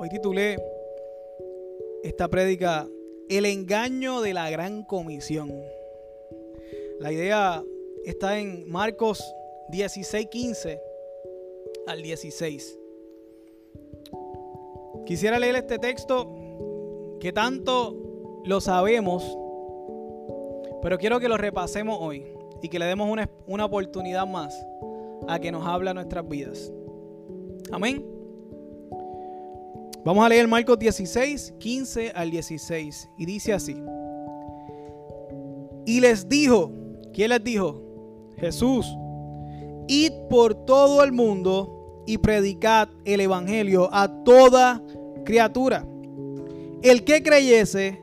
Hoy titulé esta prédica El engaño de la gran comisión. La idea está en Marcos 16, 15 al 16. Quisiera leer este texto que tanto lo sabemos, pero quiero que lo repasemos hoy y que le demos una, una oportunidad más a que nos habla nuestras vidas. Amén. Vamos a leer Marcos 16, 15 al 16. Y dice así. Y les dijo, ¿quién les dijo? Jesús, id por todo el mundo y predicad el Evangelio a toda criatura. El que creyese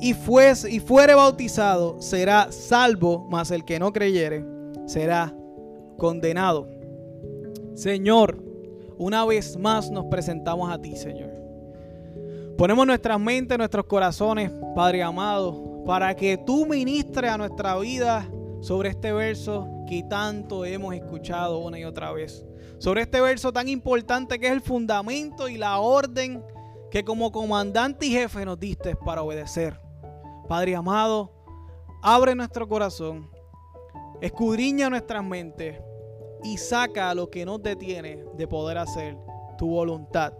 y, fuese, y fuere bautizado será salvo, mas el que no creyere será condenado. Señor, una vez más nos presentamos a ti, Señor. Ponemos nuestras mentes, nuestros corazones, Padre amado, para que tú ministres a nuestra vida sobre este verso que tanto hemos escuchado una y otra vez. Sobre este verso tan importante que es el fundamento y la orden que como comandante y jefe nos diste para obedecer. Padre amado, abre nuestro corazón, escudriña nuestras mentes y saca lo que nos detiene de poder hacer tu voluntad.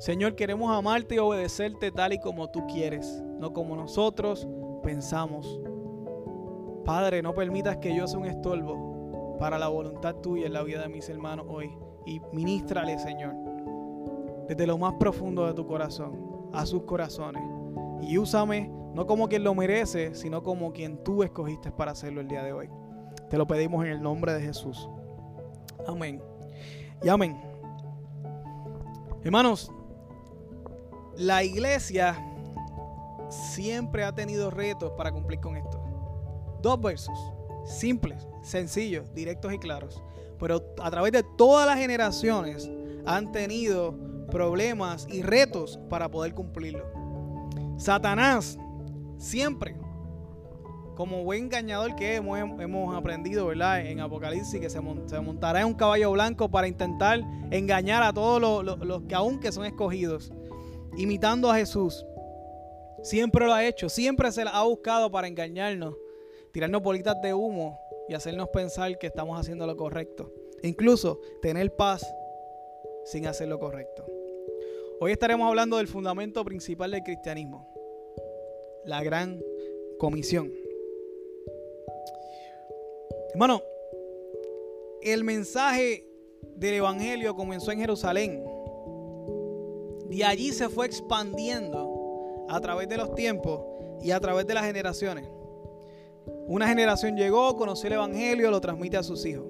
Señor, queremos amarte y obedecerte tal y como tú quieres, no como nosotros pensamos. Padre, no permitas que yo sea un estorbo para la voluntad tuya en la vida de mis hermanos hoy. Y ministrale, Señor, desde lo más profundo de tu corazón, a sus corazones. Y úsame no como quien lo merece, sino como quien tú escogiste para hacerlo el día de hoy. Te lo pedimos en el nombre de Jesús. Amén. Y amén. Hermanos, la iglesia siempre ha tenido retos para cumplir con esto. Dos versos, simples, sencillos, directos y claros. Pero a través de todas las generaciones han tenido problemas y retos para poder cumplirlo. Satanás siempre como buen engañador que hemos, aprendido, ¿verdad? En Apocalipsis, que se, montará en un caballo blanco para intentar engañar a todos los, que aún que son escogidos, imitando a Jesús. Siempre lo ha hecho, siempre se ha buscado para engañarnos, tirarnos bolitas de humo y hacernos pensar que estamos haciendo lo correcto. incluso tener paz sin hacer lo correcto. Hoy estaremos hablando del fundamento principal del cristianismo, la gran comisión. Hermano, el mensaje del Evangelio comenzó en Jerusalén. De allí se fue expandiendo a través de los tiempos y a través de las generaciones. Una generación llegó, conoció el Evangelio, lo transmite a sus hijos.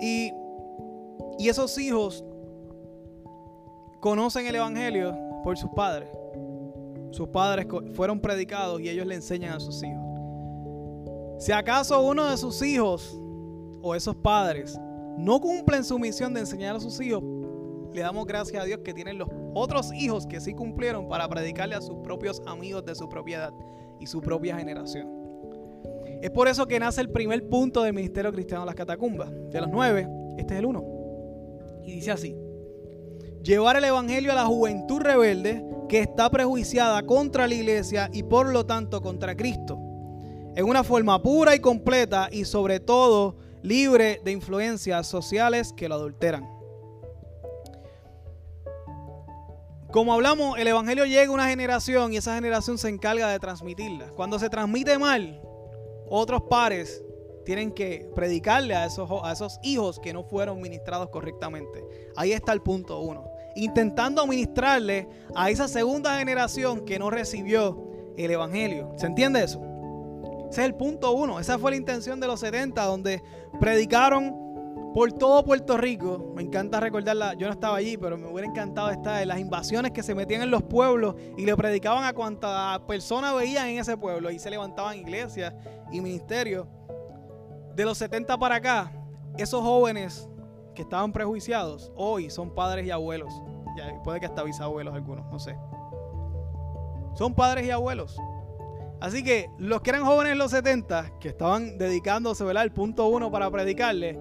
Y, y esos hijos conocen el Evangelio por sus padres. Sus padres fueron predicados y ellos le enseñan a sus hijos. Si acaso uno de sus hijos o esos padres no cumplen su misión de enseñar a sus hijos, le damos gracias a Dios que tienen los otros hijos que sí cumplieron para predicarle a sus propios amigos de su propiedad y su propia generación. Es por eso que nace el primer punto del Ministerio Cristiano de las Catacumbas. De los nueve, este es el uno. Y dice así, llevar el Evangelio a la juventud rebelde que está prejuiciada contra la iglesia y por lo tanto contra Cristo en una forma pura y completa y sobre todo libre de influencias sociales que lo adulteran. Como hablamos, el Evangelio llega a una generación y esa generación se encarga de transmitirla. Cuando se transmite mal, otros pares tienen que predicarle a esos, a esos hijos que no fueron ministrados correctamente. Ahí está el punto uno. Intentando ministrarle a esa segunda generación que no recibió el Evangelio. ¿Se entiende eso? Ese es el punto uno. Esa fue la intención de los 70, donde predicaron por todo Puerto Rico. Me encanta recordarla. Yo no estaba allí, pero me hubiera encantado estar en las invasiones que se metían en los pueblos y le predicaban a cuanta persona veían en ese pueblo. Y se levantaban iglesias y ministerios. De los 70 para acá, esos jóvenes que estaban prejuiciados, hoy son padres y abuelos. Puede que hasta bisabuelos algunos, no sé. Son padres y abuelos. Así que los que eran jóvenes en los 70, que estaban dedicándose ¿verdad? punto uno para predicarle,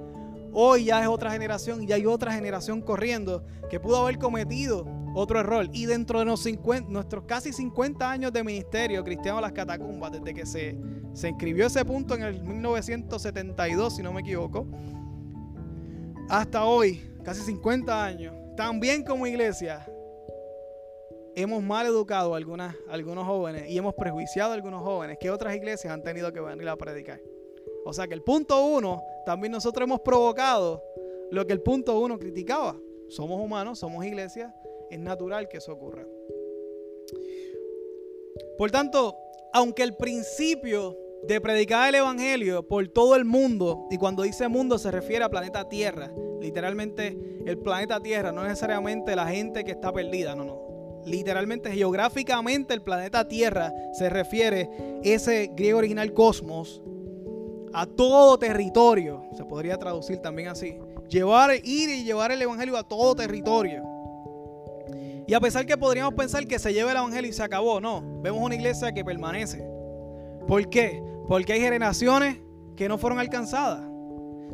Hoy ya es otra generación y ya hay otra generación corriendo que pudo haber cometido otro error. Y dentro de nuestros casi 50 años de ministerio cristiano las catacumbas, desde que se, se inscribió ese punto en el 1972, si no me equivoco, hasta hoy, casi 50 años, también como iglesia, hemos mal educado a, algunas, algunos jóvenes y hemos prejuiciado a algunos jóvenes que otras iglesias han tenido que venir a predicar. O sea que el punto uno, también nosotros hemos provocado lo que el punto uno criticaba. Somos humanos, somos iglesias, es natural que eso ocurra. Por tanto, aunque el principio de predicar el Evangelio por todo el mundo, y cuando dice mundo se refiere a planeta Tierra, literalmente el planeta Tierra, no necesariamente la gente que está perdida, no, no literalmente geográficamente el planeta Tierra se refiere ese griego original cosmos a todo territorio, se podría traducir también así. Llevar, ir y llevar el evangelio a todo territorio. Y a pesar que podríamos pensar que se lleva el evangelio y se acabó, no, vemos una iglesia que permanece. ¿Por qué? Porque hay generaciones que no fueron alcanzadas.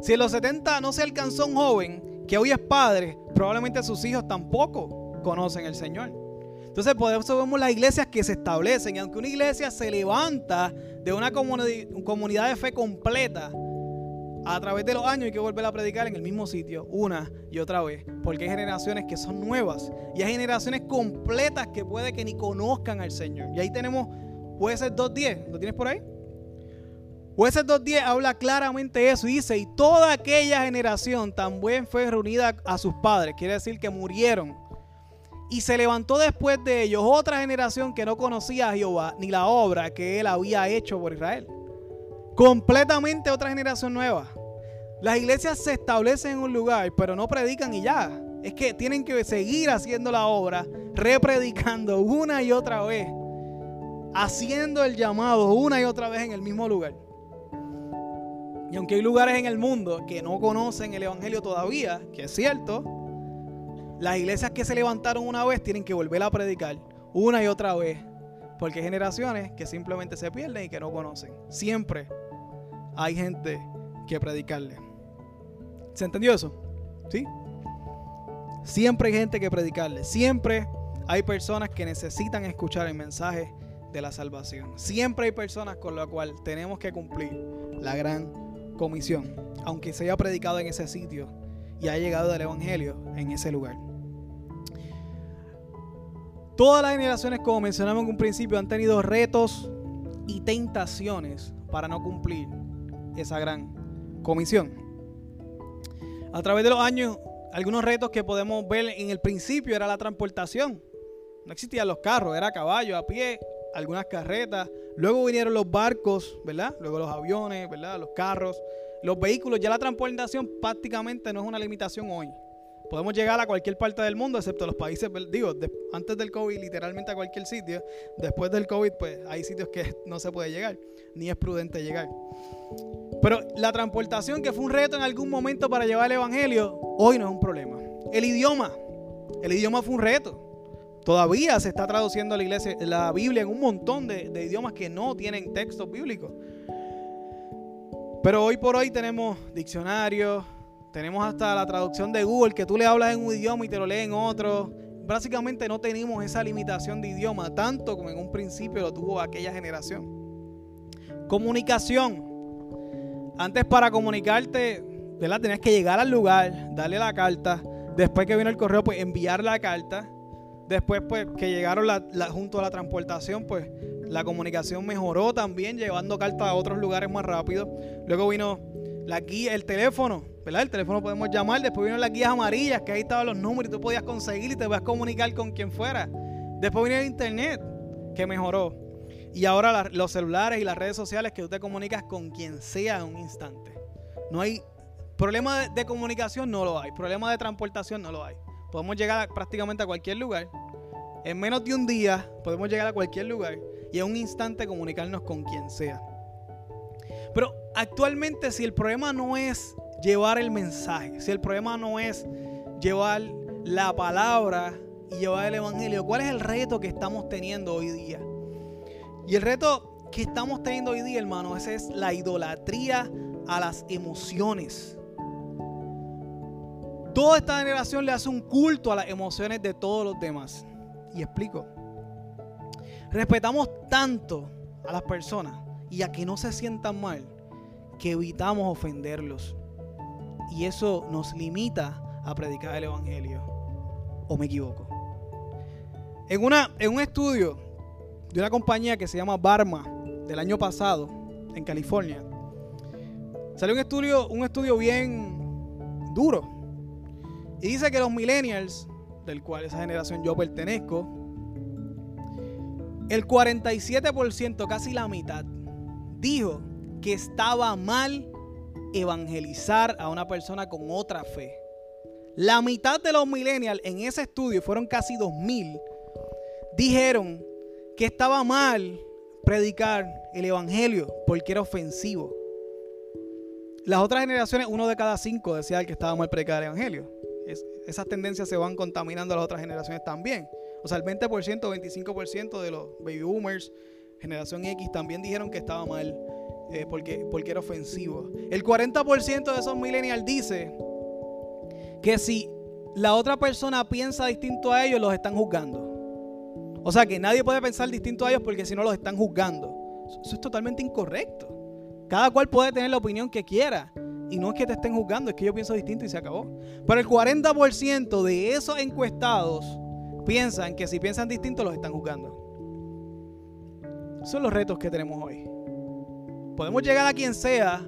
Si en los 70 no se alcanzó un joven que hoy es padre, probablemente sus hijos tampoco conocen el Señor. Entonces, por eso vemos las iglesias que se establecen. Y aunque una iglesia se levanta de una comunidad de fe completa, a través de los años hay que volver a predicar en el mismo sitio una y otra vez. Porque hay generaciones que son nuevas. Y hay generaciones completas que puede que ni conozcan al Señor. Y ahí tenemos Jueces 2.10. ¿Lo tienes por ahí? Jueces 2.10 habla claramente eso y dice, y toda aquella generación también fue reunida a sus padres. Quiere decir que murieron y se levantó después de ellos otra generación que no conocía a Jehová ni la obra que él había hecho por Israel. Completamente otra generación nueva. Las iglesias se establecen en un lugar, pero no predican y ya. Es que tienen que seguir haciendo la obra, repredicando una y otra vez, haciendo el llamado una y otra vez en el mismo lugar. Y aunque hay lugares en el mundo que no conocen el Evangelio todavía, que es cierto, las iglesias que se levantaron una vez tienen que volver a predicar una y otra vez. Porque hay generaciones que simplemente se pierden y que no conocen. Siempre hay gente que predicarle. ¿Se entendió eso? ¿Sí? Siempre hay gente que predicarle. Siempre hay personas que necesitan escuchar el mensaje de la salvación. Siempre hay personas con las cuales tenemos que cumplir la gran comisión. Aunque se haya predicado en ese sitio y ha llegado el Evangelio en ese lugar. Todas las generaciones, como mencionamos en un principio, han tenido retos y tentaciones para no cumplir esa gran comisión. A través de los años, algunos retos que podemos ver en el principio era la transportación. No existían los carros, era caballo, a pie, algunas carretas. Luego vinieron los barcos, ¿verdad? Luego los aviones, ¿verdad? Los carros, los vehículos. Ya la transportación prácticamente no es una limitación hoy podemos llegar a cualquier parte del mundo, excepto los países, digo, antes del COVID, literalmente a cualquier sitio. Después del COVID, pues hay sitios que no se puede llegar, ni es prudente llegar. Pero la transportación, que fue un reto en algún momento para llevar el Evangelio, hoy no es un problema. El idioma, el idioma fue un reto. Todavía se está traduciendo la, iglesia, la Biblia en un montón de, de idiomas que no tienen textos bíblicos. Pero hoy por hoy tenemos diccionarios, tenemos hasta la traducción de Google, que tú le hablas en un idioma y te lo lees en otro. Básicamente no tenemos esa limitación de idioma, tanto como en un principio lo tuvo aquella generación. Comunicación. Antes para comunicarte, ¿verdad? Tenías que llegar al lugar, darle la carta. Después que vino el correo, pues enviar la carta. Después, pues, que llegaron junto a la transportación, pues la comunicación mejoró también, llevando cartas a otros lugares más rápido. Luego vino la guía, el teléfono, ¿verdad? El teléfono podemos llamar, después vino las guías amarillas, que ahí estaban los números y tú podías conseguir y te a comunicar con quien fuera. Después vino el internet, que mejoró. Y ahora los celulares y las redes sociales que tú te comunicas con quien sea en un instante. No hay problema de, comunicación, no lo hay. Problema de transportación, no lo hay. Podemos llegar prácticamente a cualquier lugar. En menos de un día podemos llegar a cualquier lugar y en un instante comunicarnos con quien sea. Pero actualmente si el problema no es llevar el mensaje, si el problema no es llevar la palabra y llevar el evangelio, ¿cuál es el reto que estamos teniendo hoy día? Y el reto que estamos teniendo hoy día, hermano, ese es la idolatría a las emociones. Toda esta generación le hace un culto a las emociones de todos los demás. Y explico. Respetamos tanto a las personas y a que no se sientan mal que evitamos ofenderlos. Y eso nos limita a predicar el Evangelio. ¿O me equivoco? En, una, en un estudio de una compañía que se llama Barma del año pasado en California, salió un estudio, un estudio bien duro. Y dice que los millennials, del cual esa generación yo pertenezco, el 47%, casi la mitad, dijo que estaba mal evangelizar a una persona con otra fe. La mitad de los millennials en ese estudio, fueron casi 2000, dijeron que estaba mal predicar el evangelio porque era ofensivo. Las otras generaciones, uno de cada cinco decía que estaba mal predicar el evangelio. Esas tendencias se van contaminando a las otras generaciones también. O sea, el 20%, 25% de los baby boomers, generación X, también dijeron que estaba mal eh, porque, porque era ofensivo. El 40% de esos millennials dice que si la otra persona piensa distinto a ellos, los están juzgando. O sea que nadie puede pensar distinto a ellos porque si no los están juzgando. Eso es totalmente incorrecto. Cada cual puede tener la opinión que quiera. Y no es que te estén juzgando, es que yo pienso distinto y se acabó. Pero el 40% de esos encuestados piensan que si piensan distinto los están juzgando. Son los retos que tenemos hoy. Podemos llegar a quien sea.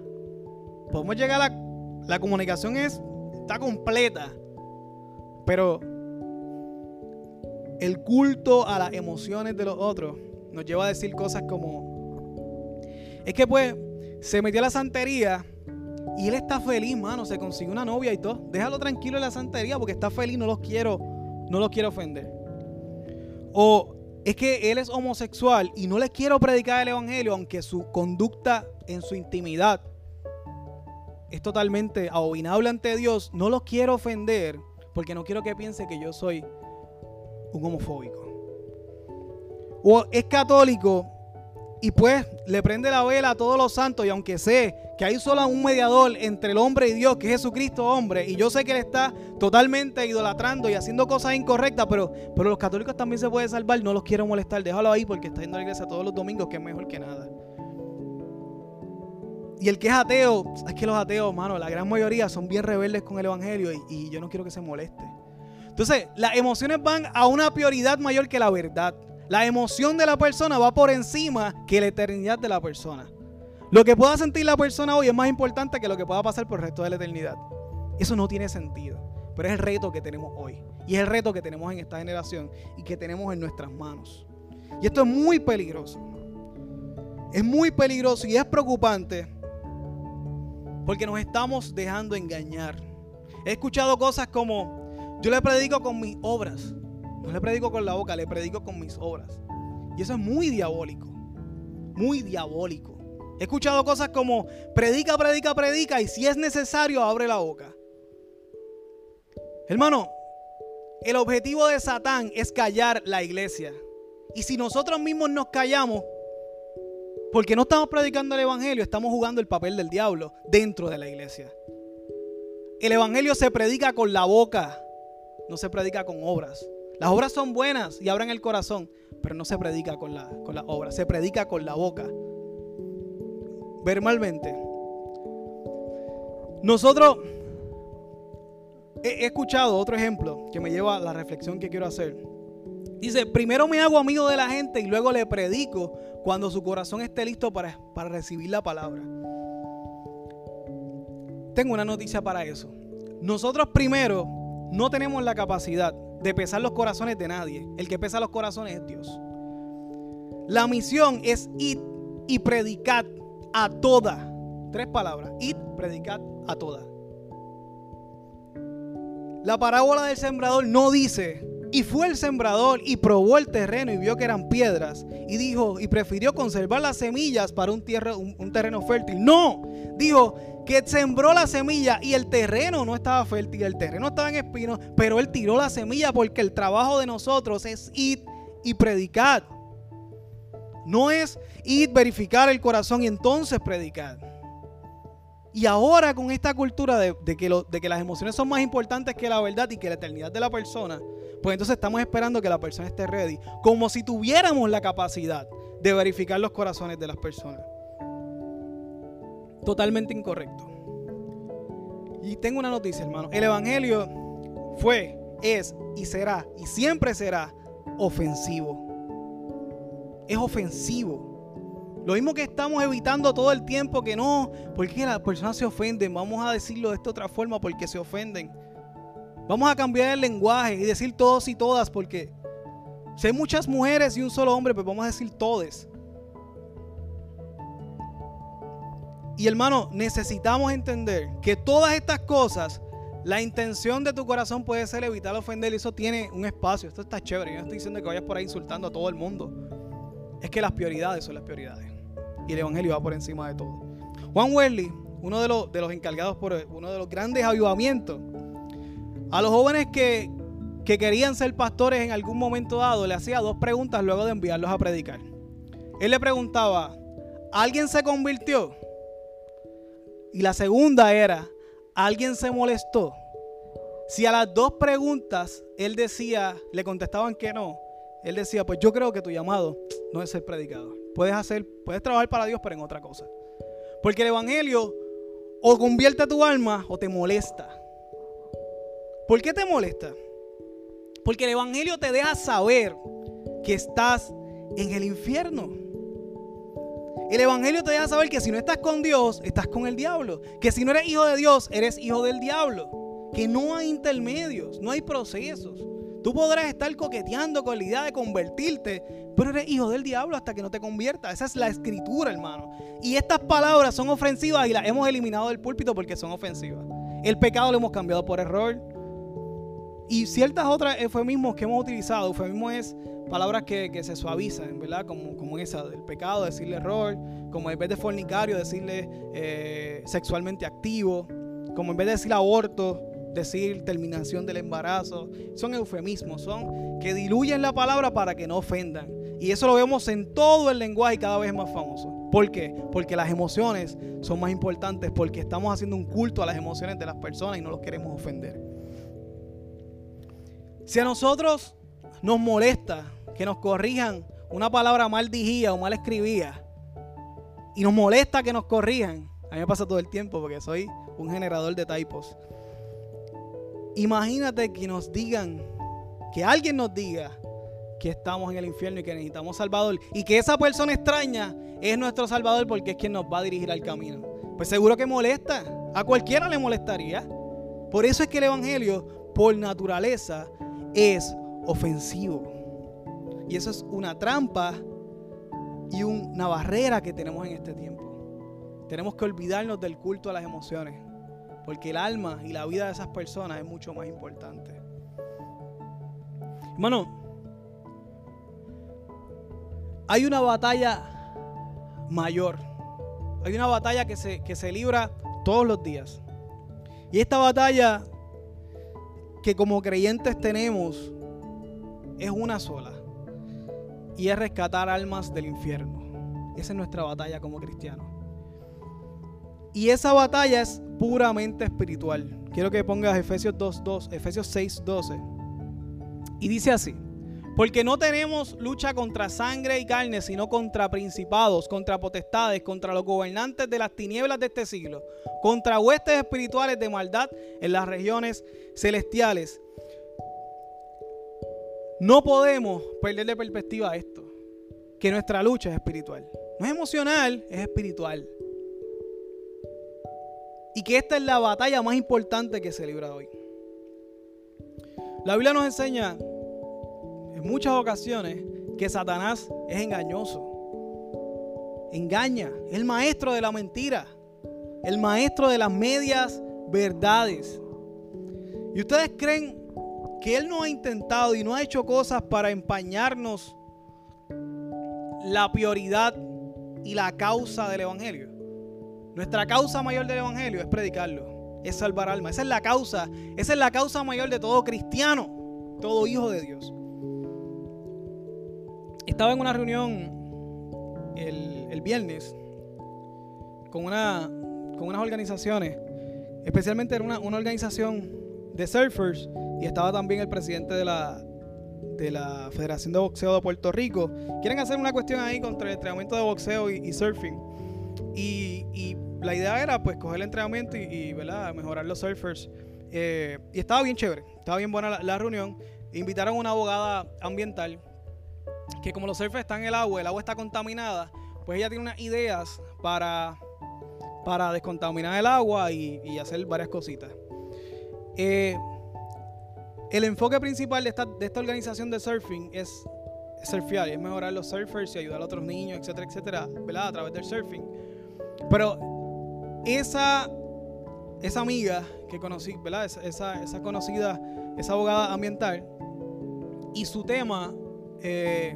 Podemos llegar a... La comunicación es está completa. Pero el culto a las emociones de los otros nos lleva a decir cosas como, es que pues se metió la santería y él está feliz, mano, se consiguió una novia y todo. Déjalo tranquilo en la santería porque está feliz, no los quiero, no los quiero ofender. O es que él es homosexual y no le quiero predicar el evangelio, aunque su conducta en su intimidad es totalmente abominable ante Dios, no los quiero ofender porque no quiero que piense que yo soy un homofóbico. O es católico y pues le prende la vela a todos los santos y aunque sé que hay solo un mediador entre el hombre y Dios, que es Jesucristo hombre, y yo sé que él está totalmente idolatrando y haciendo cosas incorrectas, pero, pero los católicos también se pueden salvar, no los quiero molestar, déjalo ahí porque está yendo a la iglesia todos los domingos, que es mejor que nada. Y el que es ateo, es que los ateos, mano, la gran mayoría son bien rebeldes con el Evangelio y, yo no quiero que se moleste. Entonces, las emociones van a una prioridad mayor que la verdad. La emoción de la persona va por encima que la eternidad de la persona. Lo que pueda sentir la persona hoy es más importante que lo que pueda pasar por el resto de la eternidad. Eso no tiene sentido. Pero es el reto que tenemos hoy. Y es el reto que tenemos en esta generación y que tenemos en nuestras manos. Y esto es muy peligroso. Es muy peligroso y es preocupante porque nos estamos dejando engañar. He escuchado cosas como, yo le predico con mis obras. No le predico con la boca, le predico con mis obras. Y eso es muy diabólico. Muy diabólico. He escuchado cosas como, predica, predica, predica y si es necesario, abre la boca. Hermano, el objetivo de Satán es callar la iglesia. Y si nosotros mismos nos callamos, porque no estamos predicando el Evangelio, estamos jugando el papel del diablo dentro de la iglesia. El Evangelio se predica con la boca, no se predica con obras. Las obras son buenas y abren el corazón, pero no se predica con la, con obra, se predica con la boca. Verbalmente. Nosotros, he escuchado otro ejemplo que me lleva a la reflexión que quiero hacer. Dice, primero me hago amigo de la gente y luego le predico cuando su corazón esté listo para, para recibir la palabra. Tengo una noticia para eso. Nosotros primero no tenemos la capacidad de pesar los corazones de nadie. El que pesa los corazones es Dios. La misión es ir y predicar a toda. Tres palabras. Ir, predicar a toda. La parábola del sembrador no dice y fue el sembrador y probó el terreno y vio que eran piedras. Y dijo, y prefirió conservar las semillas para un, tierra, un, terreno fértil. No, dijo que sembró la semilla y el terreno no estaba fértil, el terreno estaba en espinos, pero él tiró la semilla porque el trabajo de nosotros es ir y predicar. No es ir, verificar el corazón y entonces predicar. Y ahora con esta cultura de, que que las emociones son más importantes que la verdad y que la eternidad de la persona, pues entonces estamos esperando que la persona esté ready, como si tuviéramos la capacidad de verificar los corazones de las personas. Totalmente incorrecto. Y tengo una noticia, hermano. El Evangelio fue, es y será, y siempre será ofensivo. Es ofensivo. Lo mismo que estamos evitando todo el tiempo que no, porque las personas se ofenden. Vamos a decirlo de esta otra forma porque se ofenden. Vamos a cambiar el lenguaje y decir todos y todas porque si hay muchas mujeres y un solo hombre, pues vamos a decir todes. Y hermano, necesitamos entender que todas estas cosas, la intención de tu corazón puede ser evitar ofender y eso tiene un espacio. Esto está chévere. Yo no estoy diciendo que vayas por ahí insultando a todo el mundo. Es que las prioridades son las prioridades y el Evangelio va por encima de todo. Juan Wesley, uno de los, encargados por uno de los grandes avivamientos, a los jóvenes que, que querían ser pastores en algún momento dado, le hacía dos preguntas luego de enviarlos a predicar. Él le preguntaba, ¿alguien se convirtió? Y la segunda era, ¿alguien se molestó? Si a las dos preguntas él decía, le contestaban que no, él decía, pues yo creo que tu llamado no es ser predicador. Puedes hacer, puedes trabajar para Dios, pero en otra cosa. Porque el Evangelio o convierte tu alma o te molesta. ¿Por qué te molesta? Porque el Evangelio te deja saber que estás en el infierno. El Evangelio te deja saber que si no estás con Dios, estás con el diablo. Que si no eres hijo de Dios, eres hijo del diablo. Que no hay intermedios, no hay procesos. Tú podrás estar coqueteando con la idea de convertirte, pero eres hijo del diablo hasta que no te conviertas. Esa es la escritura, hermano. Y estas palabras son ofensivas y las hemos eliminado del púlpito porque son ofensivas. El pecado lo hemos cambiado por error. Y ciertas otras eufemismos que hemos utilizado, eufemismo es palabras que, se suavizan, ¿verdad? Como, como esa del pecado, decirle error, como en vez de fornicario, decirle eh, sexualmente activo, como en vez de decir aborto, decir terminación del embarazo. Son eufemismos, son que diluyen la palabra para que no ofendan. Y eso lo vemos en todo el lenguaje y cada vez más famoso. ¿Por qué? Porque las emociones son más importantes, porque estamos haciendo un culto a las emociones de las personas y no los queremos ofender. Si a nosotros nos molesta que nos corrijan una palabra mal digida o mal escribida, y nos molesta que nos corrijan, a mí me pasa todo el tiempo porque soy un generador de typos. Imagínate que nos digan, que alguien nos diga que estamos en el infierno y que necesitamos Salvador y que esa persona extraña es nuestro Salvador porque es quien nos va a dirigir al camino. Pues seguro que molesta. A cualquiera le molestaría. Por eso es que el Evangelio, por naturaleza, es ofensivo. Y eso es una trampa y una barrera que tenemos en este tiempo. Tenemos que olvidarnos del culto a las emociones. Porque el alma y la vida de esas personas es mucho más importante. Hermano, hay una batalla mayor. Hay una batalla que se, que se libra todos los días. Y esta batalla que como creyentes tenemos es una sola. Y es rescatar almas del infierno. Esa es nuestra batalla como cristianos. Y esa batalla es puramente espiritual. Quiero que pongas Efesios 2.2, Efesios 6.12. Y dice así. Porque no tenemos lucha contra sangre y carne, sino contra principados, contra potestades, contra los gobernantes de las tinieblas de este siglo, contra huestes espirituales de maldad en las regiones celestiales. No podemos perder de perspectiva esto, que nuestra lucha es espiritual. No es emocional, es espiritual y que esta es la batalla más importante que se libra hoy. La Biblia nos enseña en muchas ocasiones que Satanás es engañoso. Engaña, es el maestro de la mentira, el maestro de las medias verdades. ¿Y ustedes creen que él no ha intentado y no ha hecho cosas para empañarnos la prioridad y la causa del Evangelio? Nuestra causa mayor del Evangelio es predicarlo, es salvar almas. Esa es la causa, esa es la causa mayor de todo cristiano, todo hijo de Dios. Estaba en una reunión el, viernes con una, con unas organizaciones, especialmente era una, una organización de surfers y estaba también el presidente de la, de la Federación de Boxeo de Puerto Rico. Quieren hacer una cuestión ahí contra el entrenamiento de boxeo y, surfing. Y, y, la idea era pues coger el entrenamiento y, ¿verdad? mejorar los surfers. Eh, y estaba bien chévere, estaba bien buena la, reunión. Invitaron a una abogada ambiental que como los surfers están en el agua, el agua está contaminada, pues ella tiene unas ideas para, para descontaminar el agua y, hacer varias cositas. Eh, el enfoque principal de esta, de esta organización de surfing es surfear, es mejorar los surfers y ayudar a otros niños, etcétera, etcétera, ¿verdad? A través del surfing. Pero esa, esa amiga que conocí, ¿verdad? Esa, esa conocida, esa abogada ambiental, y su tema eh,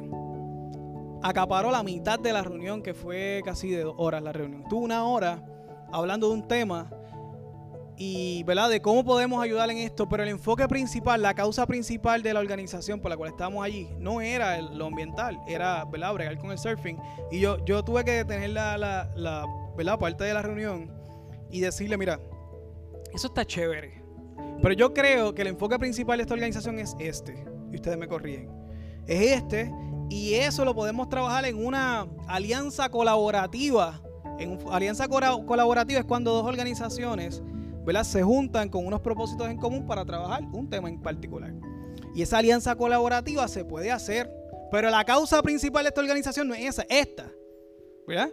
acaparó la mitad de la reunión, que fue casi de dos horas la reunión. Tuvo una hora hablando de un tema y ¿verdad? de cómo podemos ayudar en esto, pero el enfoque principal, la causa principal de la organización por la cual estábamos allí, no era lo ambiental, era ¿verdad? bregar con el surfing. Y yo, yo tuve que detener la, la, ¿verdad? parte de la reunión y decirle, mira, eso está chévere, pero yo creo que el enfoque principal de esta organización es este, y ustedes me corrigen, es este, y eso lo podemos trabajar en una alianza colaborativa. En alianza colaborativa es cuando dos organizaciones se juntan con unos propósitos en común para trabajar un tema en particular. Y esa alianza colaborativa se puede hacer, pero la causa principal de esta organización no es esa, esta. ¿Verdad?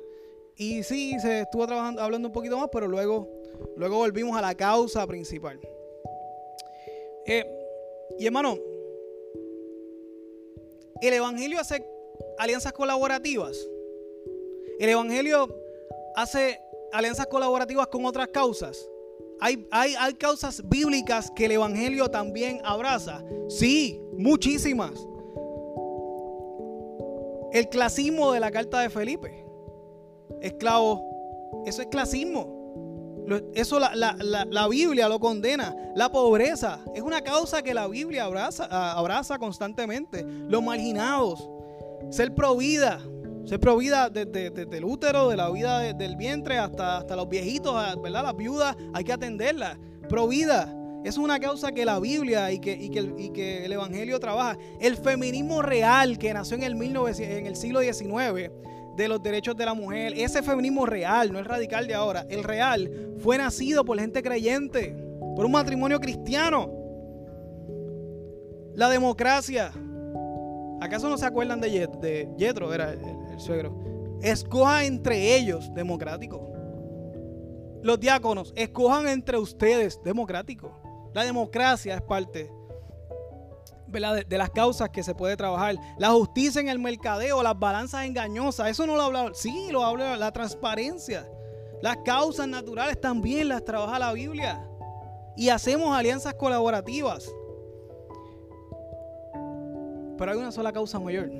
Y sí, se estuvo trabajando, hablando un poquito más, pero luego, luego volvimos a la causa principal. Eh, y hermano, el Evangelio hace alianzas colaborativas. El Evangelio hace alianzas colaborativas con otras causas. Hay, hay, causas bíblicas que el Evangelio también abraza. Sí, muchísimas. El clasismo de la carta de Felipe. Esclavo. Eso es clasismo. Eso la, la, Biblia lo condena. La pobreza es una causa que la Biblia abraza, abraza constantemente. Los marginados. Ser provida ser provida desde, el útero, de la vida del vientre hasta, hasta los viejitos, ¿verdad? Las viudas, hay que atenderlas. Provida. Es una causa que la Biblia y que, y que, y que el Evangelio trabaja. El feminismo real que nació en el, en el siglo XIX de los derechos de la mujer, ese feminismo real, no el radical de ahora, el real, fue nacido por gente creyente, por un matrimonio cristiano. La democracia. ¿Acaso no se acuerdan de, Yetro? Era suegro. Escoja entre ellos, democrático. Los diáconos, escojan entre ustedes, democrático. La democracia es parte de, las causas que se puede trabajar. La justicia en el mercadeo, las balanzas engañosas, eso no lo habla, sí, lo habla la transparencia. Las causas naturales también las trabaja la Biblia. Y hacemos alianzas colaborativas. Pero hay una sola causa mayor,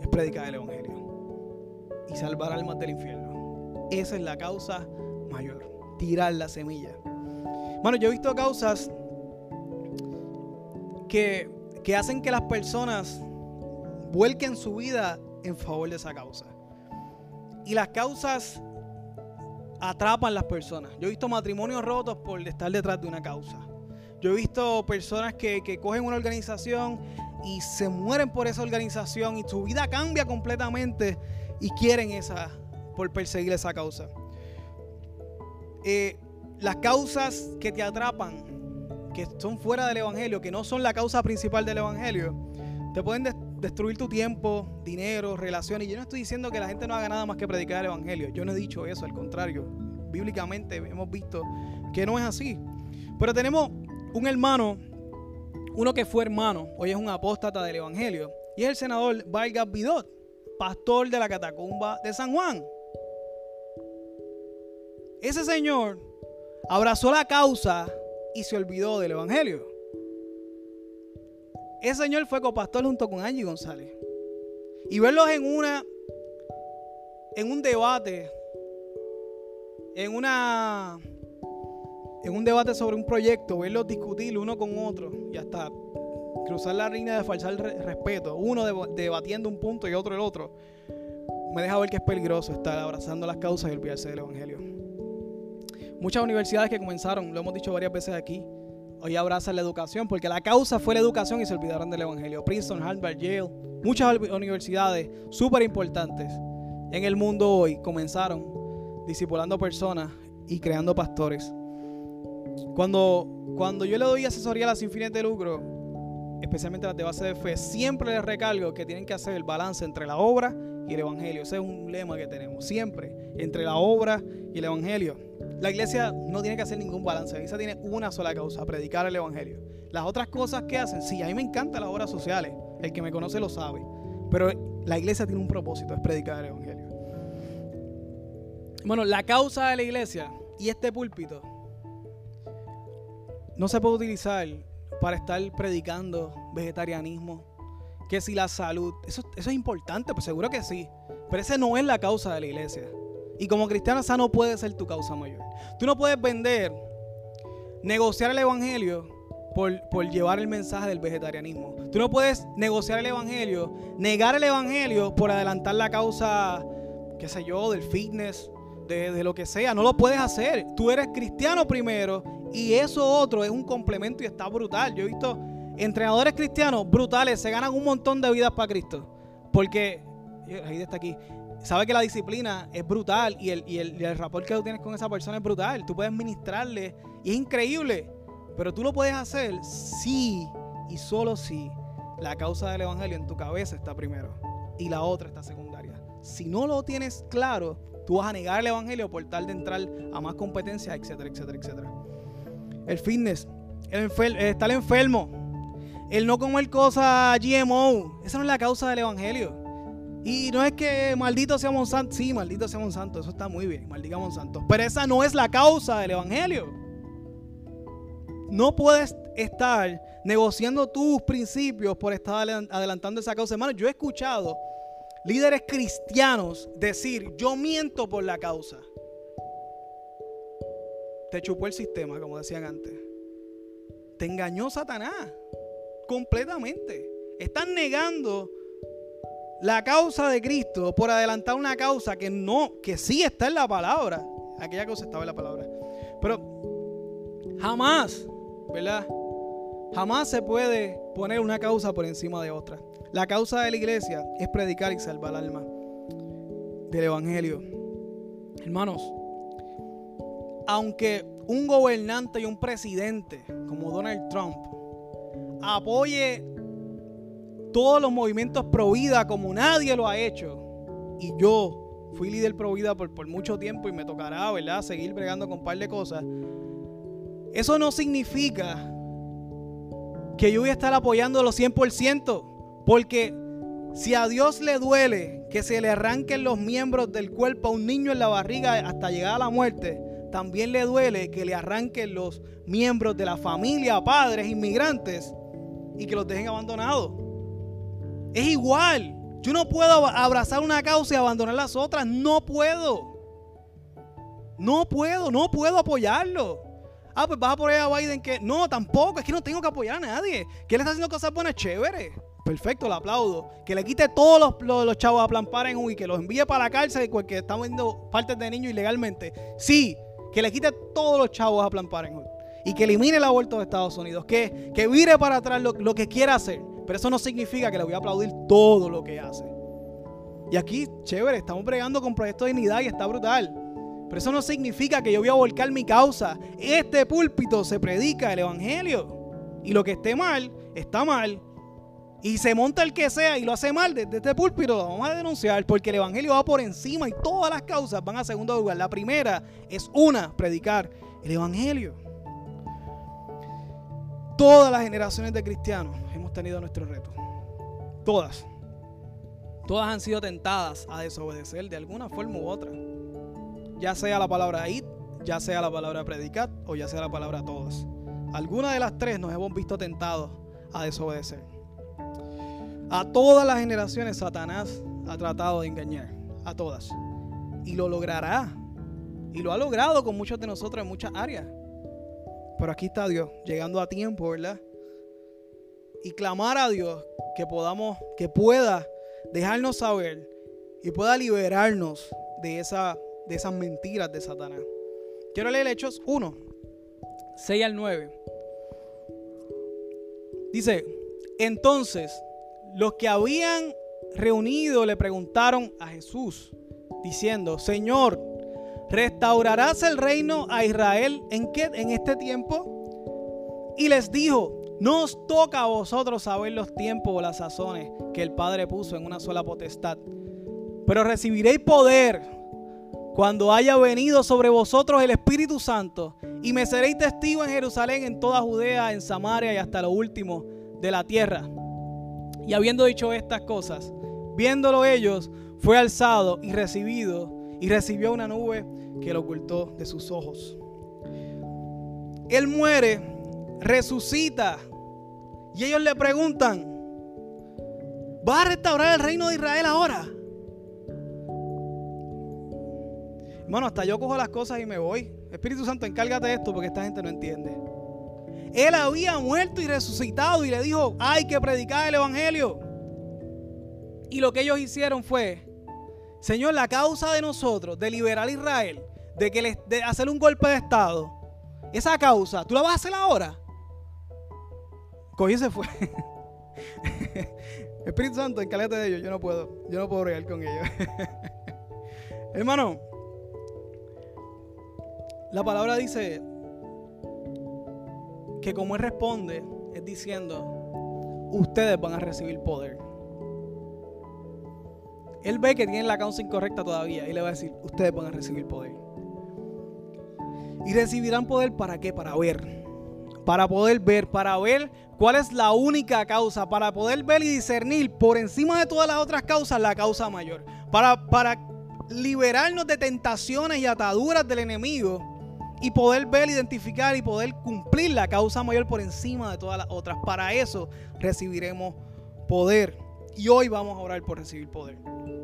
es predicar el Evangelio y salvar almas del infierno. Esa es la causa mayor, tirar la semilla. Bueno, yo he visto causas que, que hacen que las personas vuelquen su vida en favor de esa causa. Y las causas atrapan las personas. Yo he visto matrimonios rotos por estar detrás de una causa. Yo he visto personas que, que, cogen una organización y se mueren por esa organización y su vida cambia completamente y quieren esa, por perseguir esa causa. Eh, las causas que te atrapan, que son fuera del Evangelio, que no son la causa principal del Evangelio, te pueden destruir tu tiempo, dinero, relaciones. Y yo no estoy diciendo que la gente no haga nada más que predicar el Evangelio. Yo no he dicho eso, al contrario. Bíblicamente hemos visto que no es así. Pero tenemos un hermano, uno que fue hermano, hoy es un apóstata del Evangelio, y es el senador Vargas Bidot pastor de la catacumba de San Juan. Ese señor abrazó la causa y se olvidó del Evangelio. Ese señor fue copastor junto con Angie González. Y verlos en una en un debate en una en un debate sobre un proyecto, verlos discutir uno con otro y hasta cruzar la línea de falsar respeto, uno debatiendo un punto y otro el otro, me deja ver que es peligroso estar abrazando las causas y olvidarse del Evangelio. Muchas universidades que comenzaron, lo hemos dicho varias veces aquí, hoy abrazan la educación, porque la causa fue la educación y se olvidaron del Evangelio. Princeton, Harvard, Yale, muchas universidades súper importantes en el mundo hoy comenzaron discipulando personas y creando pastores. Cuando, cuando yo le doy asesoría a las sin de lucro, especialmente las de base de fe, siempre les recalgo que tienen que hacer el balance entre la obra y el evangelio. Ese es un lema que tenemos, siempre, entre la obra y el evangelio. La iglesia no tiene que hacer ningún balance, la iglesia tiene una sola causa, predicar el evangelio. Las otras cosas que hacen, sí, a mí me encantan las obras sociales, el que me conoce lo sabe, pero la iglesia tiene un propósito, es predicar el evangelio. Bueno, la causa de la iglesia y este púlpito no se puede utilizar para estar predicando vegetarianismo, que si la salud, eso, eso es importante, pues seguro que sí, pero esa no es la causa de la iglesia. Y como cristiano esa no puede ser tu causa mayor. Tú no puedes vender, negociar el evangelio por, por, llevar el mensaje del vegetarianismo. Tú no puedes negociar el evangelio, negar el evangelio por adelantar la causa, qué sé yo, del fitness, de, lo que sea. No lo puedes hacer. Tú eres cristiano primero y eso otro es un complemento y está brutal. Yo he visto entrenadores cristianos brutales, se ganan un montón de vidas para Cristo. Porque, ahí está aquí, sabe que la disciplina es brutal y el, y el, y el rapport que tú tienes con esa persona es brutal. Tú puedes ministrarle y es increíble. Pero tú lo puedes hacer si y solo si la causa del evangelio en tu cabeza está primero y la otra está secundaria. Si no lo tienes claro, Tú vas a negar el evangelio por tal de entrar a más competencia, etcétera, etcétera, etcétera. El fitness, el estar enfermo, el no comer cosas GMO, esa no es la causa del evangelio. Y no es que maldito sea Monsanto, sí, maldito sea Monsanto, eso está muy bien, maldiga Monsanto. Pero esa no es la causa del evangelio. No puedes estar negociando tus principios por estar adelantando esa causa. Hermano, yo he escuchado líderes cristianos decir, yo miento por la causa. Te chupó el sistema, como decían antes. Te engañó Satanás completamente. Están negando la causa de Cristo por adelantar una causa que no, que sí está en la palabra. Aquella cosa estaba en la palabra. Pero jamás, ¿verdad? Jamás se puede poner una causa por encima de otra. La causa de la iglesia es predicar y salvar el alma del Evangelio. Hermanos, aunque un gobernante y un presidente como Donald Trump apoye todos los movimientos pro vida como nadie lo ha hecho, y yo fui líder pro vida por, mucho tiempo y me tocará, ¿verdad?, seguir bregando con un par de cosas, eso no significa que yo voy a estar apoyándolo 100%. Porque si a Dios le duele que se le arranquen los miembros del cuerpo a un niño en la barriga hasta llegar a la muerte, también le duele que le arranquen los miembros de la familia, padres, inmigrantes, y que los dejen abandonados. Es igual. Yo no puedo abrazar una causa y abandonar las otras. No puedo. No puedo, no puedo apoyarlo. Ah, pues vas a apoyar a Biden que... No, tampoco, es que no tengo que apoyar a nadie. Que él está haciendo cosas buenas, chévere. Perfecto, le aplaudo. Que le quite todos los, chavos a Plan y que los envíe para la cárcel porque están vendiendo partes de niños ilegalmente. Sí, que le quite todos los chavos a Plan. Y que elimine el aborto de Estados Unidos. Que, que vire para atrás lo, lo que quiera hacer. Pero eso no significa que le voy a aplaudir todo lo que hace. Y aquí, chévere, estamos bregando con proyectos de dignidad y está brutal. Pero eso no significa que yo voy a volcar mi causa. Este púlpito se predica el Evangelio. Y lo que esté mal, está mal y se monta el que sea y lo hace mal desde este púlpito, lo vamos a denunciar porque el Evangelio va por encima y todas las causas van a segundo lugar. La primera es una, predicar el Evangelio. Todas las generaciones de cristianos tenido nuestro reto. Todas. Todas han sido tentadas a desobedecer de alguna forma u otra. Ya sea la palabra id, ya sea la palabra predicar o ya sea la palabra todas. Alguna de las tres nos hemos visto tentados a desobedecer. A todas las generaciones Satanás ha tratado de engañar. A todas. Y lo logrará. Y lo ha logrado con muchos de nosotros en muchas áreas. Pero aquí está Dios, llegando a tiempo, ¿verdad? Y clamar a Dios que podamos, que pueda dejarnos saber y pueda liberarnos de, esa, de esas mentiras de Satanás. Quiero leer Hechos 1, 6 al 9. Dice, entonces los que habían reunido le preguntaron a Jesús, diciendo, Señor, ¿restaurarás el reino a Israel en, qué, en este tiempo? Y les dijo, no os toca a vosotros saber los tiempos o las sazones que el Padre puso en una sola potestad, pero recibiréis poder cuando haya venido sobre vosotros el Espíritu Santo, y me seréis testigo en Jerusalén, en toda Judea, en Samaria y hasta lo último de la tierra. Y habiendo dicho estas cosas, viéndolo ellos, fue alzado y recibido, y recibió una nube que lo ocultó de sus ojos. Él muere, resucita, y ellos le preguntan, ¿va a restaurar el reino de Israel ahora? Hermano, hasta yo cojo las cosas y me voy. Espíritu Santo, encárgate de esto porque esta gente no entiende. Él había muerto y resucitado y le dijo, hay que predicar el Evangelio. Y lo que ellos hicieron fue, Señor, la causa de nosotros, de liberar a Israel, de, que de hacer un golpe de Estado, esa causa, ¿tú la vas a hacer ahora? Y se fue. Espíritu Santo, encárgate de ellos. Yo no puedo, yo no puedo bregar con ellos. Hermano, la palabra dice que como Él responde, es diciendo, ustedes van a recibir poder. Él ve que tienen la causa incorrecta todavía y le va a decir, ustedes van a recibir poder. Y recibirán poder para qué? Para ver. Para poder ver, para ver cuál es la única causa, para poder ver y discernir por encima de todas las otras causas la causa mayor. Para, para liberarnos de tentaciones y ataduras del enemigo y poder ver, identificar y poder cumplir la causa mayor por encima de todas las otras. Para eso recibiremos poder. Y hoy vamos a orar por recibir poder.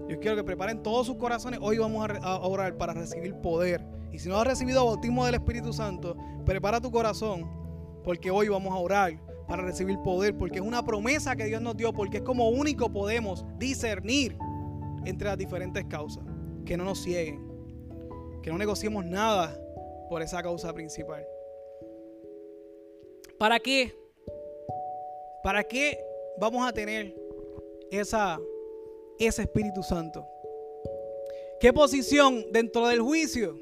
Yo quiero que preparen todos sus corazones. Hoy vamos a orar para recibir poder. Y si no has recibido bautismo del Espíritu Santo, prepara tu corazón. Porque hoy vamos a orar para recibir poder. Porque es una promesa que Dios nos dio. Porque es como único podemos discernir entre las diferentes causas. Que no nos cieguen. Que no negociemos nada por esa causa principal. ¿Para qué? ¿Para qué vamos a tener ese Espíritu Santo? ¿Qué posición dentro del juicio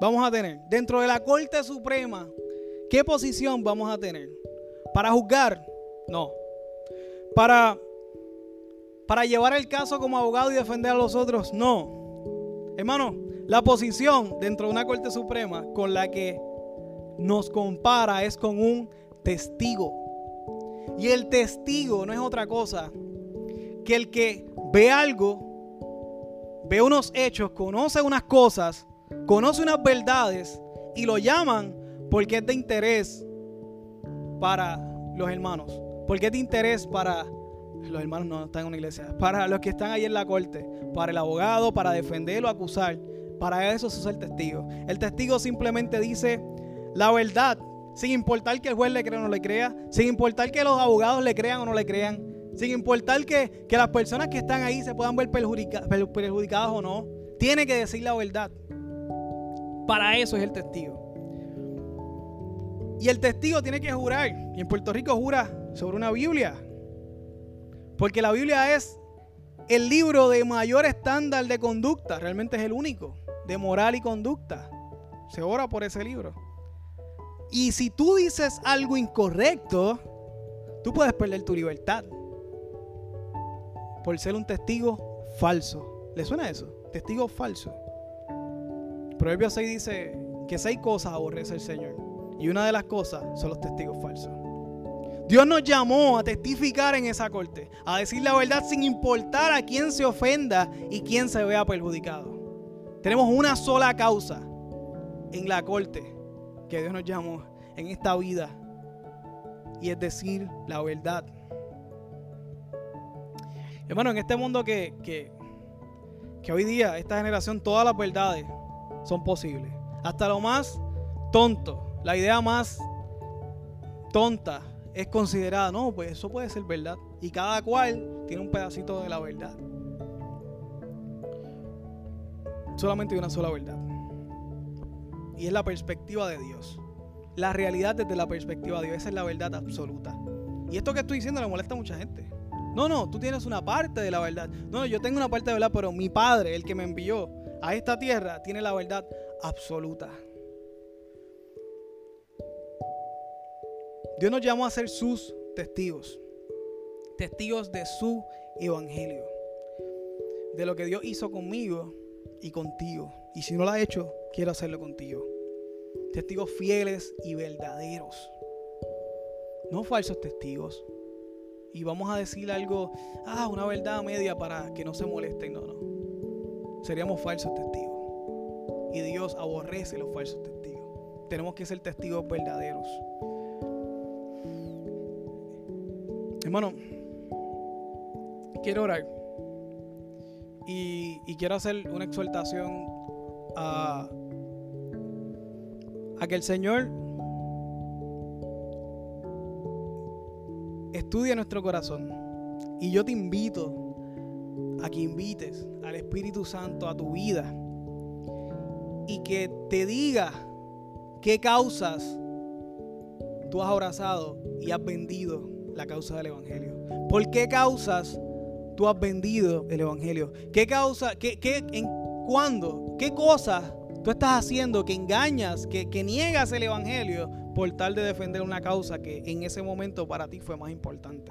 vamos a tener? Dentro de la Corte Suprema, ¿qué posición vamos a tener? ¿Para juzgar? No. ¿Para, para llevar el caso como abogado y defender a los otros? No. Hermano, la posición dentro de una Corte Suprema con la que nos compara es con un testigo. Y el testigo no es otra cosa que el que ve algo, ve unos hechos, conoce unas cosas, conoce unas verdades y lo llaman porque es de interés para los hermanos. Porque es de interés para los hermanos no están en una iglesia, para los que están ahí en la corte, para el abogado, para defenderlo, acusar. Para eso usa el testigo. El testigo simplemente dice la verdad, sin importar que el juez le crea o no le crea, sin importar que los abogados le crean o no le crean, sin importar que, las personas que están ahí se puedan ver perjudicadas o no. Tiene que decir la verdad. Para eso es el testigo. Y el testigo tiene que jurar. Y en Puerto Rico jura sobre una Biblia. Porque la Biblia es el libro de mayor estándar de conducta. Realmente es el único de moral y conducta. Se ora por ese libro. Y si tú dices algo incorrecto, tú puedes perder tu libertad por ser un testigo falso. ¿Le suena eso? Testigo falso. Proverbio 6 dice que seis cosas aborrece el Señor. Y una de las cosas son los testigos falsos. Dios nos llamó a testificar en esa corte, a decir la verdad sin importar a quién se ofenda y quién se vea perjudicado. Tenemos una sola causa en la corte que Dios nos llamó en esta vida y es decir la verdad. Hermano, en este mundo que, que, que hoy día, esta generación, todas las verdades son posibles. Hasta lo más tonto, la idea más tonta es considerada, no, pues eso puede ser verdad. Y cada cual tiene un pedacito de la verdad. Solamente hay una sola verdad. y es la perspectiva de Dios. La realidad desde la perspectiva de Dios, esa es la verdad absoluta. Y esto que estoy diciendo le molesta a mucha gente. No, no, tú tienes una parte de la verdad. No, no, yo tengo una parte de verdad, pero mi Padre, el que me envió a esta tierra, tiene la verdad absoluta. Dios nos llamó a ser sus testigos. Testigos de su evangelio. De lo que Dios hizo conmigo y contigo. Y si no lo ha hecho, quiero hacerlo contigo. Testigos fieles y verdaderos. No falsos testigos. Y vamos a decir algo, ah, una verdad media para que no se molesten. No, no. Seríamos falsos testigos. Y Dios aborrece los falsos testigos. Tenemos que ser testigos verdaderos. Hermano, quiero orar. Y, quiero hacer una exhortación a, a que el Señor estudie nuestro corazón. Y yo te invito a que invites al Espíritu Santo a tu vida y que te diga qué causas tú has abrazado y has vendido la causa del Evangelio. ¿Por qué causas tú has vendido el Evangelio? ¿Qué causa, qué, en cuándo, qué cosas tú estás haciendo que engañas, que, que niegas el Evangelio por tal de defender una causa que en ese momento para ti fue más importante?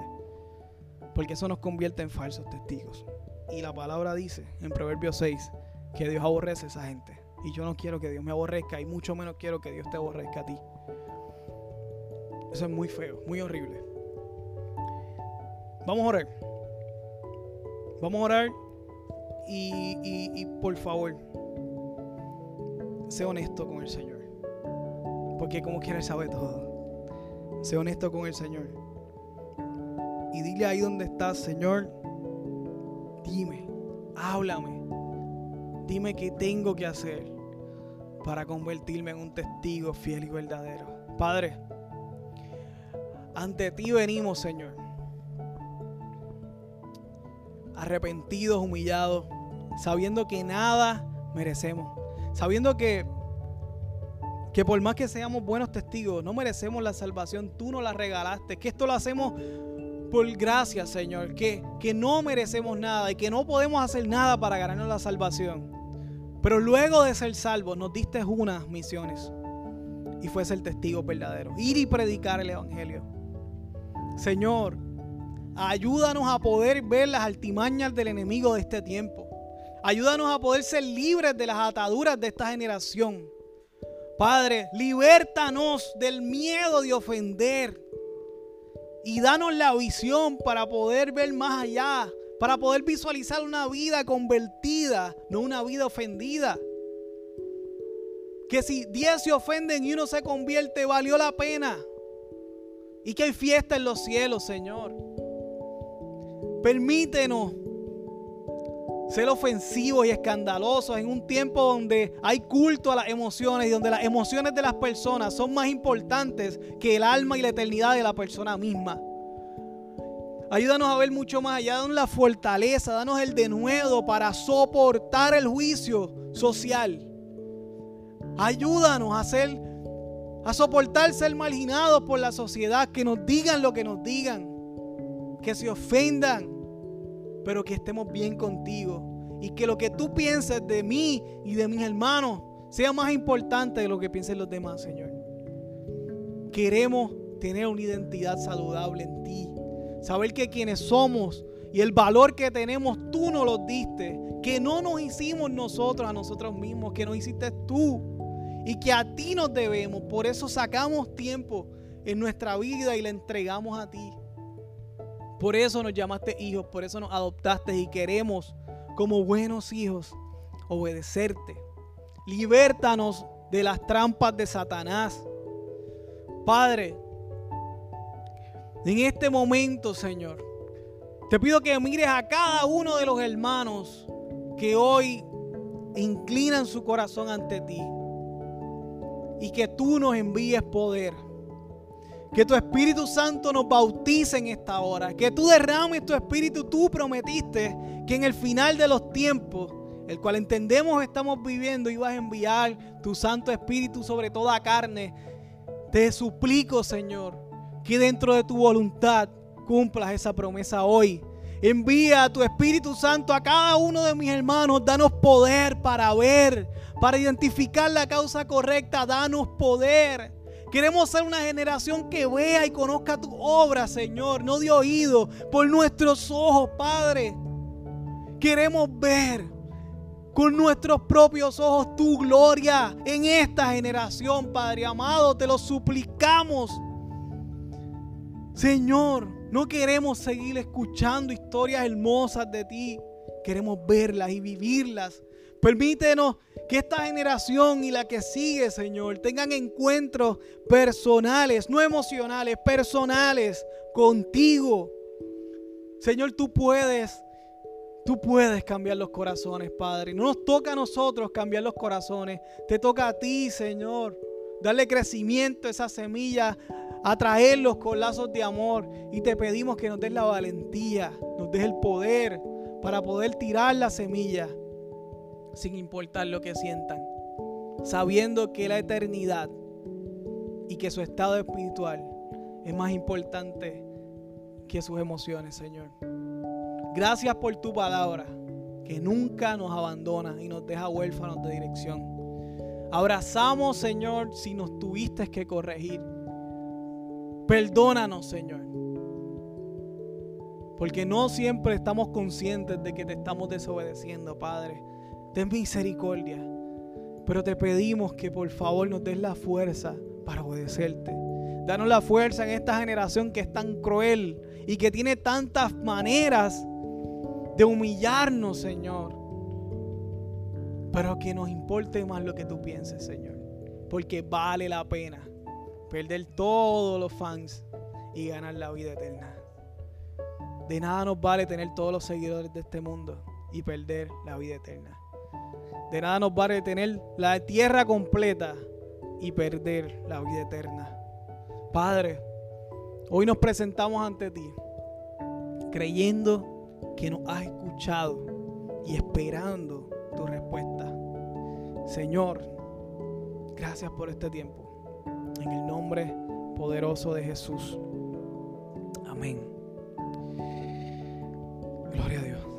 Porque eso nos convierte en falsos testigos. Y la palabra dice en Proverbios 6 que Dios aborrece a esa gente. Y yo no quiero que Dios me aborrezca y mucho menos quiero que Dios te aborrezca a ti. Eso es muy feo, muy horrible. Vamos a orar. Vamos a orar y, por favor, sé honesto con el Señor. Porque como quiere saber todo. Sé honesto con el Señor. Y dile ahí donde estás, Señor, dime, háblame. Dime qué tengo que hacer para convertirme en un testigo fiel y verdadero. Padre, ante ti venimos, Señor arrepentidos, humillados, sabiendo que nada merecemos, sabiendo que que por más que seamos buenos testigos, no merecemos la salvación, tú nos la regalaste, que esto lo hacemos por gracia, Señor, que, que no merecemos nada y que no podemos hacer nada para ganarnos la salvación. Pero luego de ser salvos, nos diste unas misiones y fue ser testigo verdadero, ir y predicar el Evangelio. Señor, Ayúdanos a poder ver las altimañas del enemigo de este tiempo. Ayúdanos a poder ser libres de las ataduras de esta generación. Padre, libértanos del miedo de ofender. Y danos la visión para poder ver más allá. Para poder visualizar una vida convertida, no una vida ofendida. Que si 10 se ofenden y uno se convierte, valió la pena. Y que hay fiesta en los cielos, Señor. Permítenos ser ofensivos y escandalosos en un tiempo donde hay culto a las emociones y donde las emociones de las personas son más importantes que el alma y la eternidad de la persona misma. Ayúdanos a ver mucho más allá, danos la fortaleza, danos el denuedo para soportar el juicio social. Ayúdanos a a soportar ser marginados por la sociedad, que nos digan lo que nos digan, que se ofendan, pero que estemos bien contigo. Y que lo que tú pienses de mí y de mis hermanos sea más importante de lo que piensen los demás, Señor. Queremos tener una identidad saludable en ti. Saber que quienes somos y el valor que tenemos, tú nos lo diste. Que no nos hicimos nosotros a nosotros mismos, que nos hiciste tú. Y que a ti nos debemos. Por eso sacamos tiempo en nuestra vida y la entregamos a ti. Por eso nos llamaste hijos, por eso nos adoptaste y queremos, como buenos hijos, obedecerte. Libértanos de las trampas de Satanás. Padre, en este momento, Señor, te pido que mires a cada uno de los hermanos que hoy inclinan su corazón ante ti y que tú nos envíes poder que tu Espíritu Santo nos bautice en esta hora. Que tú derrames tu Espíritu. Tú prometiste que en el final de los tiempos el cual entendemos estamos viviendo y vas a enviar tu Santo Espíritu sobre toda carne. Te suplico, Señor, que dentro de tu voluntad cumplas esa promesa hoy. Envía tu Espíritu Santo a cada uno de mis hermanos. Danos poder para ver, para identificar la causa correcta. Danos poder. Queremos ser una generación que vea y conozca tu obra, Señor, no de oído, por nuestros ojos, Padre. Queremos ver con nuestros propios ojos tu gloria en esta generación, Padre amado. Te lo suplicamos. Señor, no queremos seguir escuchando historias hermosas de ti. Queremos verlas y vivirlas. Permítenos que esta generación y la que sigue, Señor, tengan encuentros personales, no emocionales, personales contigo. Señor, tú puedes Tú puedes cambiar los corazones, Padre. No nos toca a nosotros cambiar los corazones. Te toca a ti, Señor. Darle crecimiento a esa semilla, atraerlos con lazos de amor. Y te pedimos que nos des la valentía, nos des el poder para poder tirar la semilla sin importar lo que sientan. Sabiendo que la eternidad y que su estado espiritual es más importante que sus emociones, Señor. Gracias por tu palabra, que nunca nos abandona y nos deja huérfanos de dirección. Abrazamos, Señor, si nos tuviste que corregir. Perdónanos, Señor. Porque no siempre estamos conscientes de que te estamos desobedeciendo, Padre. Ten misericordia. Pero te pedimos que por favor nos des la fuerza para obedecerte. Danos la fuerza en esta generación que es tan cruel y que tiene tantas maneras de humillarnos, Señor. Pero que nos importe más lo que tú pienses, Señor. Porque vale la pena perder todos los fans y ganar la vida eterna. De nada nos vale tener todos los seguidores de este mundo y perder la vida eterna. De nada nos vale tener la tierra completa y perder la vida eterna. Padre, hoy nos presentamos ante ti creyendo que nos has escuchado y esperando tu respuesta. Señor, gracias por este tiempo. En el nombre poderoso de Jesús. Amén. Gloria a Dios.